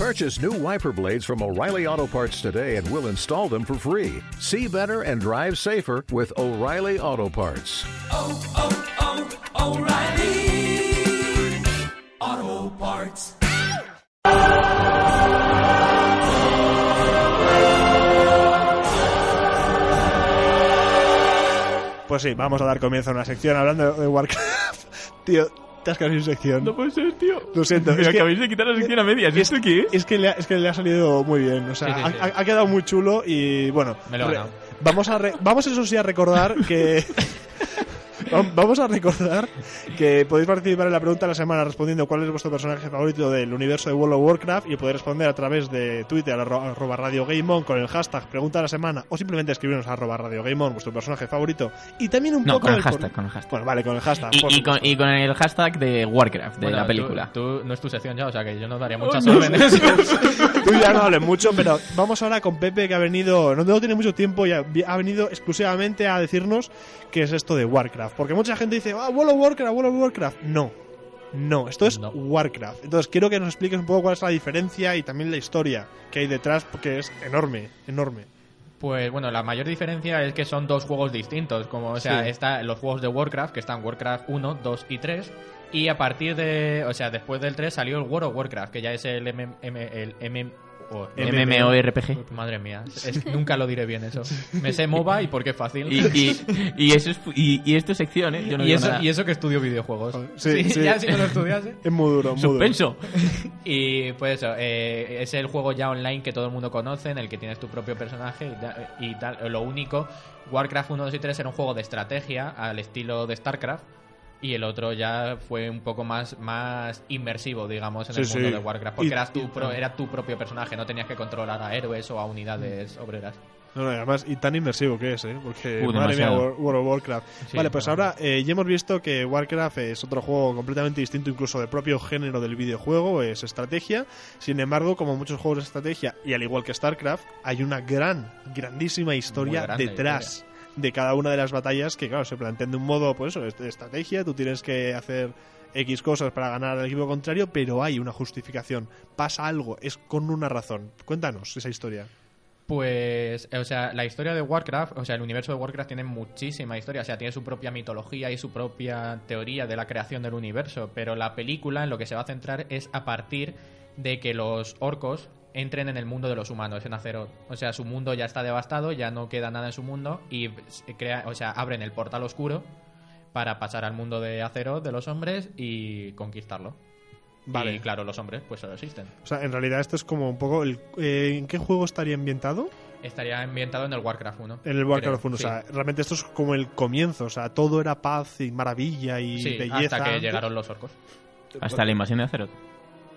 Purchase new wiper blades from O'Reilly Auto Parts today and we'll install them for free. See better and drive safer with O'Reilly Auto Parts. oh, oh, oh O'Reilly Auto Parts. Pues sí, vamos a dar comienzo a una sección hablando de Warcraft. Tío, te has quedado sin sección. No puede ser, tío. Lo siento, Mira, es que, acabáis de quitar la sección a medias. ¿Y esto qué es? es que, le ha, es que le ha salido muy bien. O sea, Sí, sí, sí. Ha, ha- ha quedado muy chulo y bueno. Me lo he ganado. vamos, a re- vamos eso sí a recordar que. vam- Vamos a recordar que podéis participar en la pregunta de la semana respondiendo cuál es vuestro personaje favorito del universo de World of Warcraft y podéis responder a través de Twitter arro- arroba Radio Game On con el hashtag pregunta de la semana o simplemente escribirnos a arroba Radio Game On vuestro personaje favorito y también un No, poco con el el por- hashtag, con el hashtag. Bueno, vale, con el hashtag. Y, y con, y con el hashtag de Warcraft, de Bueno, la tú- película. Tú, no es tu sección ya, o sea que yo no daría muchas no, órdenes. Tú ya no hables mucho, pero vamos ahora con Pepe que ha venido, no, no tiene mucho tiempo y ha, ha venido exclusivamente a decirnos qué es esto de Warcraft. Porque mucha gente dice, ah, World of Warcraft, World of Warcraft. No, no, esto es No. Warcraft. Entonces quiero que nos expliques un poco cuál es la diferencia y también la historia que hay detrás, porque es enorme, enorme. Pues bueno, la mayor diferencia es que son dos juegos distintos. Como, o sea, Sí. está los juegos de Warcraft, que están Warcraft 1, 2 y 3. Y a partir de, o sea, después del 3 salió el World of Warcraft, que ya es el MM, el MM no, MMORPG. Madre mía, es- nunca lo diré bien eso. Me sé MOBA y porque es fácil. Y, y, y eso es, y, y esto es sección, ¿eh? Yo no Y digo eso, nada. y eso que estudio videojuegos. Sí, sí. Ya si no lo estudiase. Es muy duro, muy duro. Suspenso. Y pues eso, eh, es el juego ya online que todo el mundo conoce, en el que tienes tu propio personaje y tal. Lo único, Warcraft 1, 2 y 3 era un juego de estrategia al estilo de StarCraft. Y el otro ya fue un poco más, más inmersivo, digamos, en Sí, el mundo sí. de Warcraft. Porque Y- eras tu pro- era tu propio personaje, no tenías que controlar a héroes o a unidades obreras. No, no, y además, y tan inmersivo que es, ¿eh? Porque, Uh, madre mía, World of Warcraft. Sí, vale, pues ahora eh, ya hemos visto que Warcraft es otro juego completamente distinto, incluso del propio género del videojuego, es estrategia. Sin embargo, como muchos juegos de estrategia, y al igual que StarCraft, hay una gran, grandísima historia detrás de cada una de las batallas que, claro, se plantean de un modo, pues eso, de estrategia, tú tienes que hacer X cosas para ganar al equipo contrario, pero hay una justificación, pasa algo, es con una razón. Cuéntanos esa historia. Pues, o sea, la historia de Warcraft, o sea, el universo de Warcraft tiene muchísima historia, o sea, tiene su propia mitología y su propia teoría de la creación del universo, pero la película en lo que se va a centrar es a partir de que los orcos entren en el mundo de los humanos, en Azeroth. O sea, su mundo ya está devastado, ya no queda nada en su mundo y crea, o sea, abren el portal oscuro para pasar al mundo de Azeroth de los hombres y conquistarlo. Vale. Y claro, los hombres pues solo existen. O sea, en realidad esto es como un poco... El, eh, ¿En qué juego estaría ambientado? Estaría ambientado en el Warcraft 1. En el Warcraft creo, 1. sí. O sea, realmente esto es como el comienzo. O sea, todo era paz y maravilla y Sí, belleza. hasta que llegaron los orcos. Hasta la invasión de Azeroth.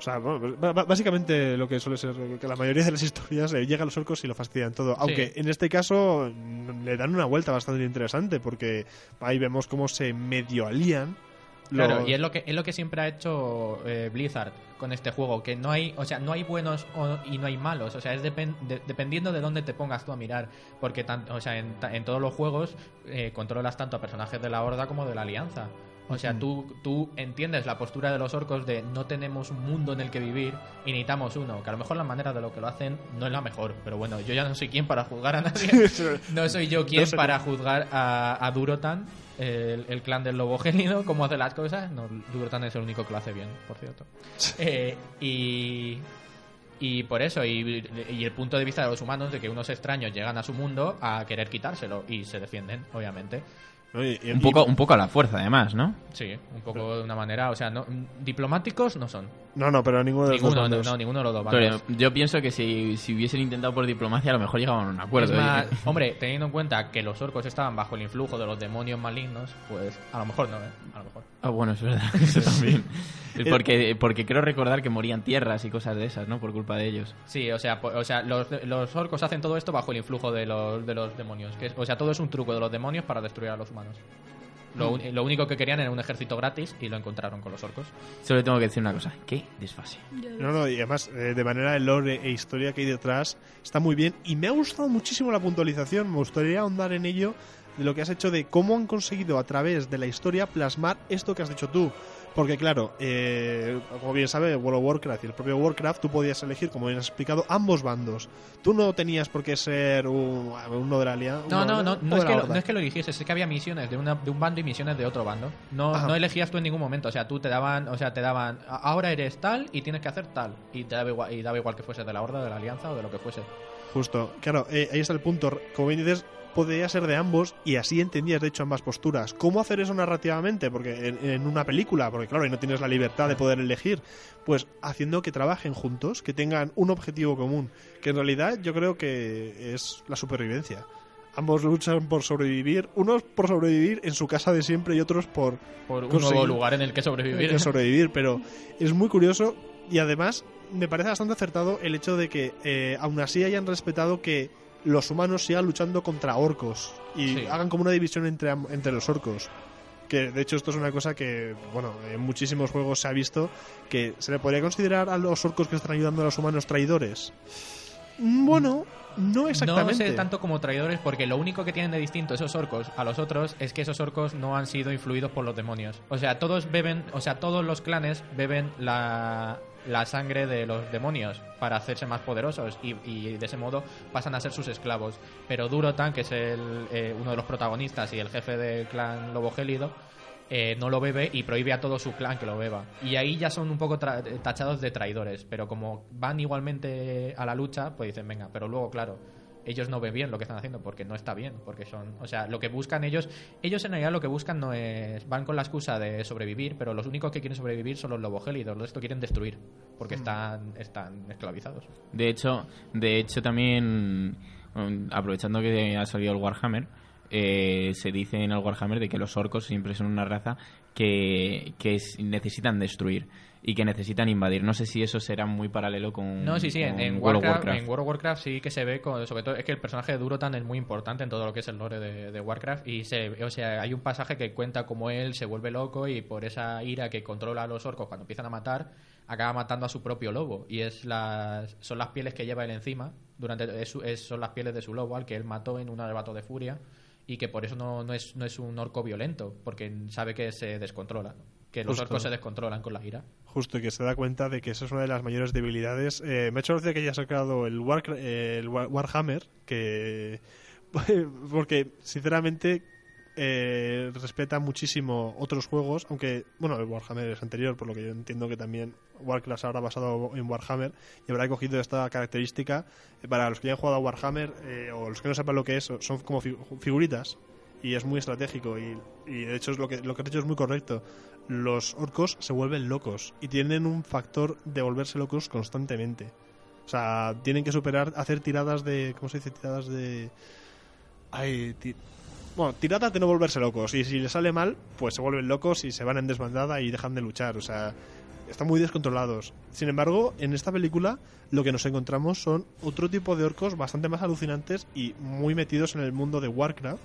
O sea, bueno, b- básicamente lo que suele ser que la mayoría de las historias eh, llegan los orcos y lo fastidian todo. Aunque en este caso mm, le dan una vuelta bastante interesante porque ahí vemos cómo se medio alían. Claro, y es lo que es lo que siempre ha hecho eh, Blizzard con este juego, que no hay, o sea, no hay buenos o- y no hay malos, o sea, es depen- de- dependiendo de dónde te pongas tú a mirar, porque tanto, o sea, en, en todos los juegos eh, controlas tanto a personajes de la Horda como de la Alianza. O sea, tú, tú entiendes la postura de los orcos de no tenemos un mundo en el que vivir y necesitamos uno. Que a lo mejor la manera de lo que lo hacen no es la mejor. Pero bueno, yo ya no soy quien para juzgar a nadie. No soy yo quien No para juzgar a, a Durotan, el, el clan del lobo gélido, cómo hace las cosas. No, Durotan es el único que lo hace bien, por cierto. Eh, y, y por eso, y, y el punto de vista de los humanos, de que unos extraños llegan a su mundo a querer quitárselo y se defienden, obviamente. Un poco, un poco a la fuerza, además, ¿no? Sí, un poco de una manera, o sea, no, diplomáticos no son. No, no, pero ninguno de los Ninguno, dos no, ninguno de los dos Pero yo pienso que si, si hubiesen intentado por diplomacia, a lo mejor llegaban a un acuerdo. Es más, ¿eh? hombre, teniendo en cuenta que los orcos estaban bajo el influjo de los demonios malignos, pues a lo mejor no, ¿eh? A lo mejor. Ah, bueno, es verdad, eso también. Porque, porque creo recordar que morían tierras y cosas de esas, ¿no? Por culpa de ellos. Sí, o sea, o sea los, los orcos hacen todo esto bajo el influjo de los, de los demonios. Que es- o sea, todo es un truco de los demonios para destruir a los humanos. Lo, un- lo único que querían era un ejército gratis y lo encontraron con los orcos. Solo tengo que decir una cosa. ¿Qué desfase? No, no, y además, eh, de manera de lore e historia que hay detrás, está muy bien. Y me ha gustado muchísimo la puntualización. Me gustaría ahondar en ello de lo que has hecho, de cómo han conseguido a través de la historia plasmar esto que has dicho tú. Porque claro, eh, como bien sabe, World of Warcraft y el propio Warcraft, tú podías elegir, como bien has explicado, ambos bandos. Tú no tenías por qué ser un- uno de la alianza. No, no, no, no, es que lo, no es que lo eligieses, es que había misiones de, una, de un bando y misiones de otro bando. No, Ajá. no elegías tú en ningún momento, o sea, tú te daban, o sea, te daban, "A- ahora eres tal y tienes que hacer tal. Y te daba igual, y daba igual que fuese de la Horda, de la Alianza o de lo que fuese. Justo, claro, eh, ahí está el punto. Como bien dices, podría ser de ambos y así entendías de hecho ambas posturas. ¿Cómo hacer eso narrativamente? Porque en, en una película, porque claro, ahí no tienes la libertad de poder elegir, pues haciendo que trabajen juntos, que tengan un objetivo común, que en realidad yo creo que es la supervivencia. Ambos luchan por sobrevivir, unos por sobrevivir en su casa de siempre y otros por Por un nuevo lugar en el que sobrevivir. sobrevivir, pero es muy curioso y además me parece bastante acertado el hecho de que eh, aún así hayan respetado que los humanos sigan luchando contra orcos y Sí. hagan como una división entre, entre los orcos. Que de hecho esto es una cosa que, bueno, en muchísimos juegos se ha visto que se le podría considerar a los orcos que están ayudando a los humanos traidores. Mm, Bueno, no exactamente. No sé tanto como traidores porque lo único que tienen de distinto esos orcos a los otros es que esos orcos no han sido influidos por los demonios. O sea, todos beben, o sea, todos los clanes beben la, la sangre de los demonios para hacerse más poderosos y, y de ese modo pasan a ser sus esclavos. Pero Durotan, que es el, eh, uno de los protagonistas y el jefe del clan Lobo Gélido, eh, no lo bebe y prohíbe a todo su clan que lo beba. Y ahí ya son un poco tachados de traidores, pero como van igualmente a la lucha, pues dicen, venga, pero luego, claro, ellos no ven bien lo que están haciendo porque no está bien, porque son, o sea, lo que buscan ellos, ellos en realidad lo que buscan no es, van con la excusa de sobrevivir, pero los únicos que quieren sobrevivir son los lobogélidos, los esto quieren destruir, porque están, están esclavizados. De hecho, de hecho también, um, aprovechando que ha salido el Warhammer, eh, se dice en el Warhammer de que los orcos siempre son una raza que, que es- necesitan destruir y que necesitan invadir. No sé si eso será muy paralelo con, No, sí, sí, en, World of Warcraft, Warcraft. en World of Warcraft sí que se ve, con- sobre todo es que el personaje de Durotan es muy importante en todo lo que es el lore de, de Warcraft y se, o sea, hay un pasaje que cuenta cómo él se vuelve loco y por esa ira que controla a los orcos cuando empiezan a matar, acaba matando a su propio lobo y es las, son las pieles que lleva él encima, durante es es- son las pieles de su lobo al que él mató en un arrebato de furia y que por eso no, no, es, no es un orco violento, porque sabe que se descontrola, que los Justo. orcos se descontrolan con la ira. Justo y que se da cuenta de que esa es una de las mayores debilidades. Eh, me ha hecho gracia que haya sacado el, Warcra- eh, el War- Warhammer, que. Porque, sinceramente, eh, respeta muchísimo otros juegos, aunque, bueno, el Warhammer es anterior, por lo que yo entiendo que también Warcraft habrá basado en Warhammer y habrá cogido esta característica. Eh, Para los que ya han jugado a Warhammer eh, o los que no sepan lo que es, son como fi- figuritas y es muy estratégico y, y de hecho es lo que lo que has dicho es muy correcto los orcos se vuelven locos y tienen un factor de volverse locos constantemente o sea tienen que superar hacer tiradas de cómo se dice tiradas de ay bueno tiradas de no volverse locos y si les sale mal pues se vuelven locos y se van en desbandada y dejan de luchar o sea están muy descontrolados. Sin embargo, en esta película lo que nos encontramos son otro tipo de orcos bastante más alucinantes y muy metidos en el mundo de Warcraft,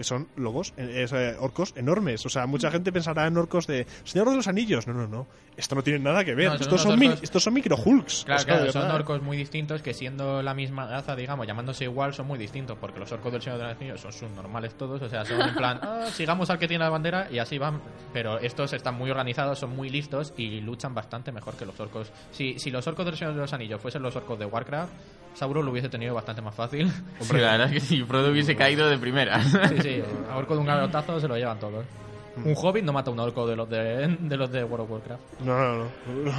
que son lobos, eh, eh, orcos enormes. O sea, mucha gente pensará en orcos de Señor de los Anillos. No, no, no. Esto no tiene nada que ver. No, son estos, son mi- orcos- estos son micro Hulks. Claro, sea, claro, son verdad. orcos muy distintos que siendo la misma raza, digamos, llamándose igual, son muy distintos, porque los orcos del Señor de los Anillos son subnormales todos, o sea, son en plan, "Ah, sigamos al que tiene la bandera y así van, pero estos están muy organizados, son muy listos y luchan bastante mejor que los orcos. Si, si los orcos del Señor de los Anillos fuesen los orcos de Warcraft, Sauron lo hubiese tenido bastante más fácil. Sí, la verdad es que si Frodo hubiese caído de primera. Sí, sí, a orco de un garrotazo se lo llevan todos. Un hobbit no mata a un orco de los de, de los de World of Warcraft. No, no, no.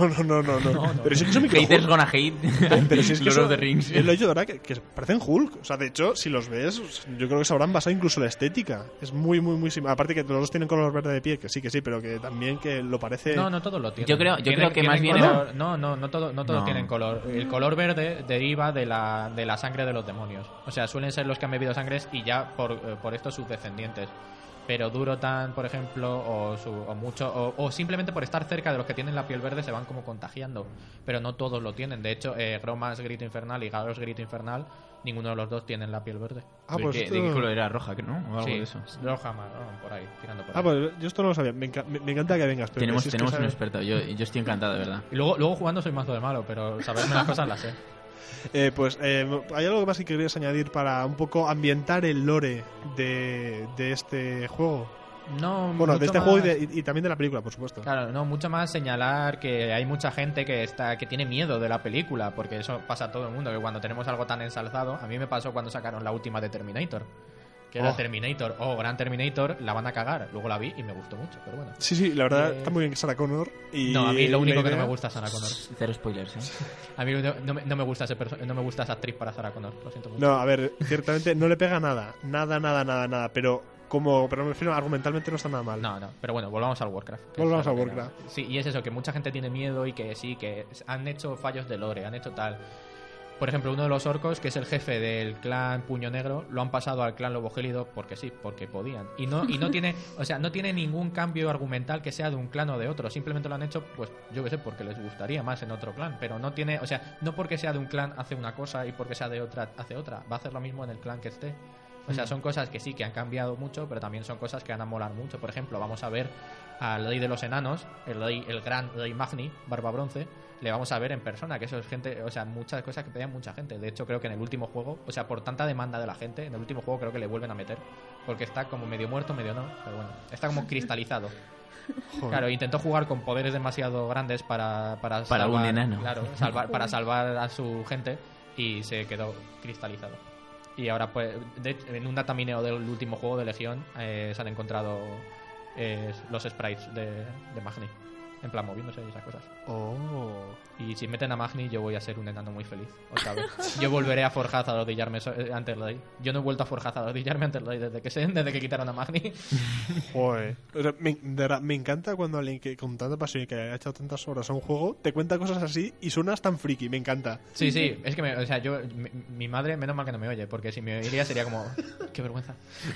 No, no, no, no. no. Pero sí que son micro Haters Hulks. gonna hate. Pero si es que Lord eso- of the Rings. es lo dicho, ¿verdad? Que, que parecen Hulk. O sea, de hecho, si los ves, yo creo que se habrán basado incluso en la estética. Es muy, muy, muy similar. Aparte que los dos tienen color verde de piel, que sí, que sí, pero que también que lo parece... No, no todos lo tienen. Yo creo- yo Tienen- creo que más bien- color- No, no, no, todo- no todos No. tienen color. El color verde deriva de la, de la sangre de los demonios. O sea, suelen ser los que han bebido sangres y ya por, eh, por esto sus descendientes. Pero Durotan, por ejemplo, o, su- o mucho, o, o simplemente por estar cerca de los que tienen la piel verde se van como contagiando. Pero no todos lo tienen. De hecho, eh, Gromas Grito Infernal y Garos Grito Infernal, ninguno de los dos tienen la piel verde. Ah, ¿De, pues qué, esto- de qué color era? ¿Roja, que no? O algo sí, de eso. roja, marrón, por ahí, tirando por Ah, ahí. pues yo esto no lo sabía. Me, enca- me- me encanta que vengas. Pero Tenemos, si es que tenemos un experto. Yo, yo estoy encantado, de verdad. Y luego, luego jugando soy mazo de malo, pero saberme las cosas las sé. Eh, pues eh, hay algo más que querías añadir para un poco ambientar el lore de, de este juego. No, Bueno, de este juego y, de- y- y también de la película, por supuesto. Claro, no, mucho más señalar que hay mucha gente que está que tiene miedo de la película, porque eso pasa a todo el mundo, que cuando tenemos algo tan ensalzado, a mí me pasó cuando sacaron la última de Terminator, que era Oh. Terminator o Gran Terminator, la van a cagar. Luego la vi y me gustó mucho, pero bueno. Sí, sí, la verdad Eh, está muy bien Sarah Connor. Y No, a mí lo único que no me gusta es Sarah Connor. Cero spoilers, ¿eh? A mí no, no me, no me gusta ese no me gusta esa actriz para Sarah Connor, lo siento mucho. No, a ver, ciertamente no le pega nada. Nada, nada, nada, nada. Pero como, pero me refiero, argumentalmente no está nada mal. No, no, pero bueno, volvamos al Warcraft. Volvamos es a lo que Warcraft. era. Sí, y es eso, que mucha gente tiene miedo y que sí, que han hecho fallos de lore, han hecho tal. Por ejemplo, uno de los orcos, que es el jefe del clan Puño Negro, lo han pasado al clan Lobo Gélido porque sí, porque podían. Y no, y no tiene, o sea, no tiene ningún cambio argumental que sea de un clan o de otro. Simplemente lo han hecho, pues, yo qué sé, porque les gustaría más en otro clan. Pero no tiene, o sea, no porque sea de un clan hace una cosa y porque sea de otra hace otra. Va a hacer lo mismo en el clan que esté. O sea, son cosas que sí que han cambiado mucho, pero también son cosas que van a molar mucho. Por ejemplo, vamos a ver al rey de los enanos, el rey, el gran rey Magni, Barba Bronce, le vamos a ver en persona, que eso es gente, o sea, muchas cosas que pedían mucha gente. De hecho, creo que en el último juego, o sea, por tanta demanda de la gente, en el último juego creo que le vuelven a meter, porque está como medio muerto, medio no, pero bueno, está como cristalizado. Joder. Claro, intentó jugar con poderes demasiado grandes para para, Para un salvar- enano. Claro, salvar, para salvar a su gente y se quedó cristalizado. Y ahora, pues, de- en un datamineo del último juego de Legión eh, se han encontrado eh, los sprites de, de Magni. En plan, moviéndose y esas cosas. Oh. Y si meten a Magni, yo voy a ser un enano muy feliz. Otra vez. Yo volveré a Forjaz a rodillarme so- eh, ante el rey. Yo no he vuelto a Forjaz a rodillarme ante el rey desde que, se, desde que quitaron a Magni. Joder. O sea, me, de verdad, me encanta cuando alguien que con tanta pasión y que ha echado tantas horas a un juego te cuenta cosas así y suenas tan friki. Me encanta. Sí, sí, es que, me- o sea, yo, mi, mi madre, menos mal que no me oye, porque si me oiría sería como, qué vergüenza.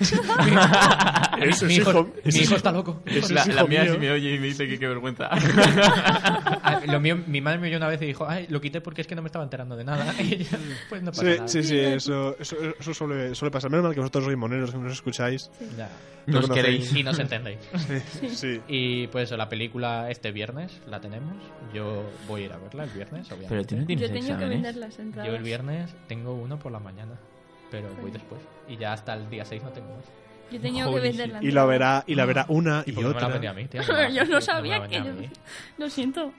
mi, hijo, hijo- mi ese hijo es- está loco. La, la mía mío. sí me oye y me dice que qué vergüenza. Lo mío, mi madre me oyó una vez y dijo, ay, lo quité porque es que no me estaba enterando de nada. Y yo, pues no pasa Sí, nada. sí, sí, eso, eso, eso suele, suele pasar. Menos mal que vosotros sois moneros que nos escucháis. Ya. Nos conocéis. queréis. Y nos entendéis. Sí, sí. Y pues la película este viernes la tenemos. Yo voy a ir a verla el viernes, obviamente. Pero tú no tienes Yo tengo que vender las entradas. Yo el viernes tengo uno por la mañana, pero voy después. Y ya hasta el día 6 no tengo más. Yo tengo que Holy vender shit. la Y la verá, y la verá una y, me la otra. a mí? Yo me no sabía que yo-. Lo siento.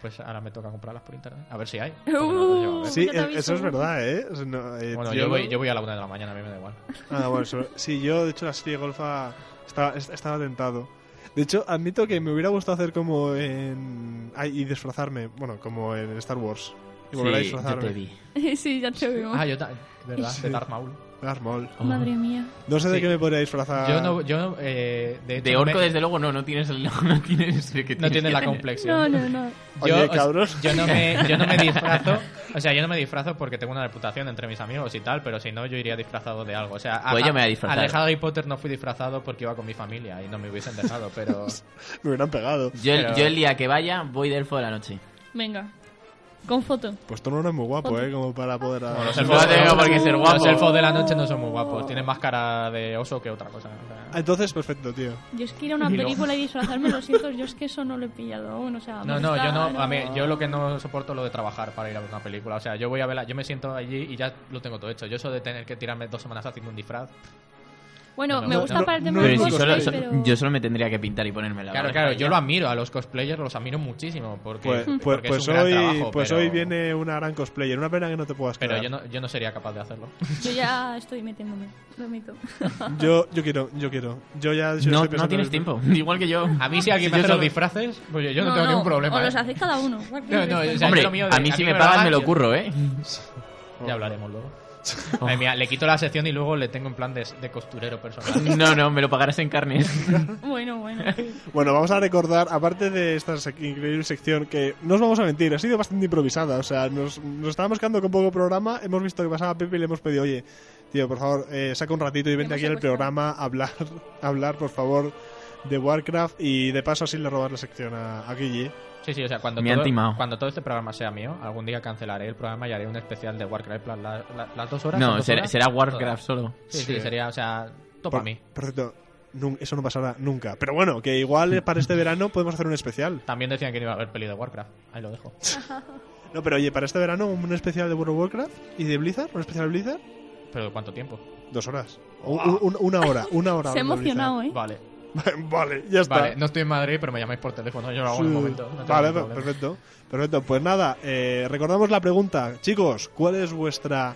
Pues ahora me toca comprarlas por internet. A ver si hay. Uh. ver. Sí, eh, aviso. eso es verdad, ¿eh? No, eh, Bueno, yo yo voy, yo voy a la una de la mañana, a mí me da igual. Ah, bueno, eso- sí, yo de hecho la serie Golfa estaba, est- estaba tentado. De hecho, admito que me hubiera gustado hacer como en... ay, y disfrazarme, bueno, como en Star Wars. Y volver a Sí, yo disfrazarme. te vi. sí, ya te veo. Ah, yo también. ¿Verdad? De Darth Maul. Darth Maul. Madre mía. No sé de Sí. qué me podría disfrazar. Yo no, yo, eh, de hecho, De no orco, me- desde luego, no, no tienes el, no tienes el que no tienes tiene que la complexión. No, no, no. Oye, o sea, cabros. yo no me yo no me disfrazo o sea yo no me disfrazo porque tengo una reputación entre mis amigos y tal pero si no yo iría disfrazado de algo o sea Pues a- yo me voy a de Harry Potter no fui disfrazado porque iba con mi familia y no me hubiesen dejado pero Me hubieran pegado. Yo, Pero- yo el día que vaya voy de elfo de la noche. Venga. Con foto. Pues tú no eres muy guapo, ¿eh? Como para poder... Como los No elfos, tengo por qué ser guapo. los elfos de la noche no son muy guapos tienen más cara de oso que otra cosa o sea. Entonces, perfecto, tío. Yo es que ir a una Y luego- película y disfrazarme, lo siento, yo es que eso no lo he pillado aún, o sea... no no yo no a mí, yo lo que no soporto es lo de trabajar para ir a ver una película o sea yo voy a verla yo me siento allí y ya lo tengo todo hecho yo eso de tener que tirarme dos semanas haciendo un disfraz Bueno, No, me gusta no, para el tema no si cosplay, solo, so- pero... yo solo me tendría que pintar y ponerme la Claro, claro, yo ya. lo admiro, a los cosplayers los admiro muchísimo, porque, Pues, pues, porque pues es un gran hoy, trabajo, pues pero, hoy viene una gran cosplayer. Una pena que no te puedas Pero quedar. yo no, yo no sería capaz de hacerlo. Yo ya estoy metiéndome, lo admito. Yo, yo quiero, yo quiero. Yo ya... yo No, no tienes en- tiempo, igual que yo. A mí si alguien Si me hace los solo- disfraces, pues yo no, tengo ningún problema. O ¿eh? los hacéis cada uno. No, no, o sea, Hombre, de- a mí si me pagan me lo curro, ¿eh? Ya hablaremos luego. Madre mía, le quito la sección y luego le tengo en plan de, de costurero personal. No, no, me lo pagarás en carnes. Bueno, bueno. Bueno, vamos a recordar, aparte de esta increíble sección, que no os vamos a mentir, ha sido bastante improvisada. O sea, nos, nos estábamos quedando con poco programa. Hemos visto que pasaba Pepe y le hemos pedido, oye, tío, por favor, eh, saca un ratito y vente aquí al programa a hablar, a hablar, por favor, de Warcraft. Y de paso, así le robas la sección a, a Guille. Sí, sí, o sea, cuando, Me todo, cuando todo este programa sea mío, algún día cancelaré el programa y haré un especial de Warcraft. La- la- las dos horas. ¿son No, dos será, horas? será Warcraft solo. Sí, sí, Sí. sería, o sea, topa a mí. por cierto, eso no pasará nunca. Pero bueno, que igual para este verano podemos hacer un especial. También decían que no iba a haber peli de Warcraft. Ahí lo dejo. No, pero oye, para este verano un especial de World of Warcraft y de Blizzard, un especial de Blizzard, ¿Pero cuánto tiempo? dos horas. O un- un- una hora, una hora. Se ha emocionado, ¿eh? Vale. Vale, ya está. Vale, no estoy en Madrid, pero me llamáis por teléfono. Yo lo hago en Sí. un momento. no tengo vale, perfecto. Perfecto. Pues nada, eh, recordamos la pregunta. Chicos, ¿cuál es vuestra.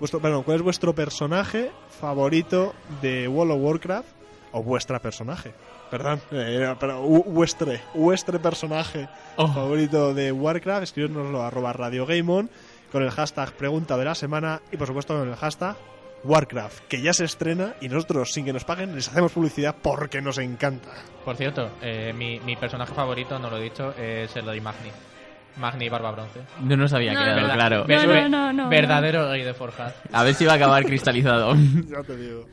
Vuestro, perdón, ¿cuál es vuestro personaje favorito de World of Warcraft? O vuestra personaje. Perdón, eh, pero vuestre, vuestre personaje Oh. favorito de Warcraft, escribirnoslo a arroba Radio Game On, con el hashtag pregunta de la semana y por supuesto con el hashtag Warcraft, que ya se estrena y nosotros sin que nos paguen les hacemos publicidad porque nos encanta. Por cierto, eh, mi, mi personaje favorito, no lo he dicho, es el de Magni. Magni Barba Bronce. No nos había No, claro. No, ve- no, no, verdadero rey de Forjad. A ver si va a acabar cristalizado. Ya te digo.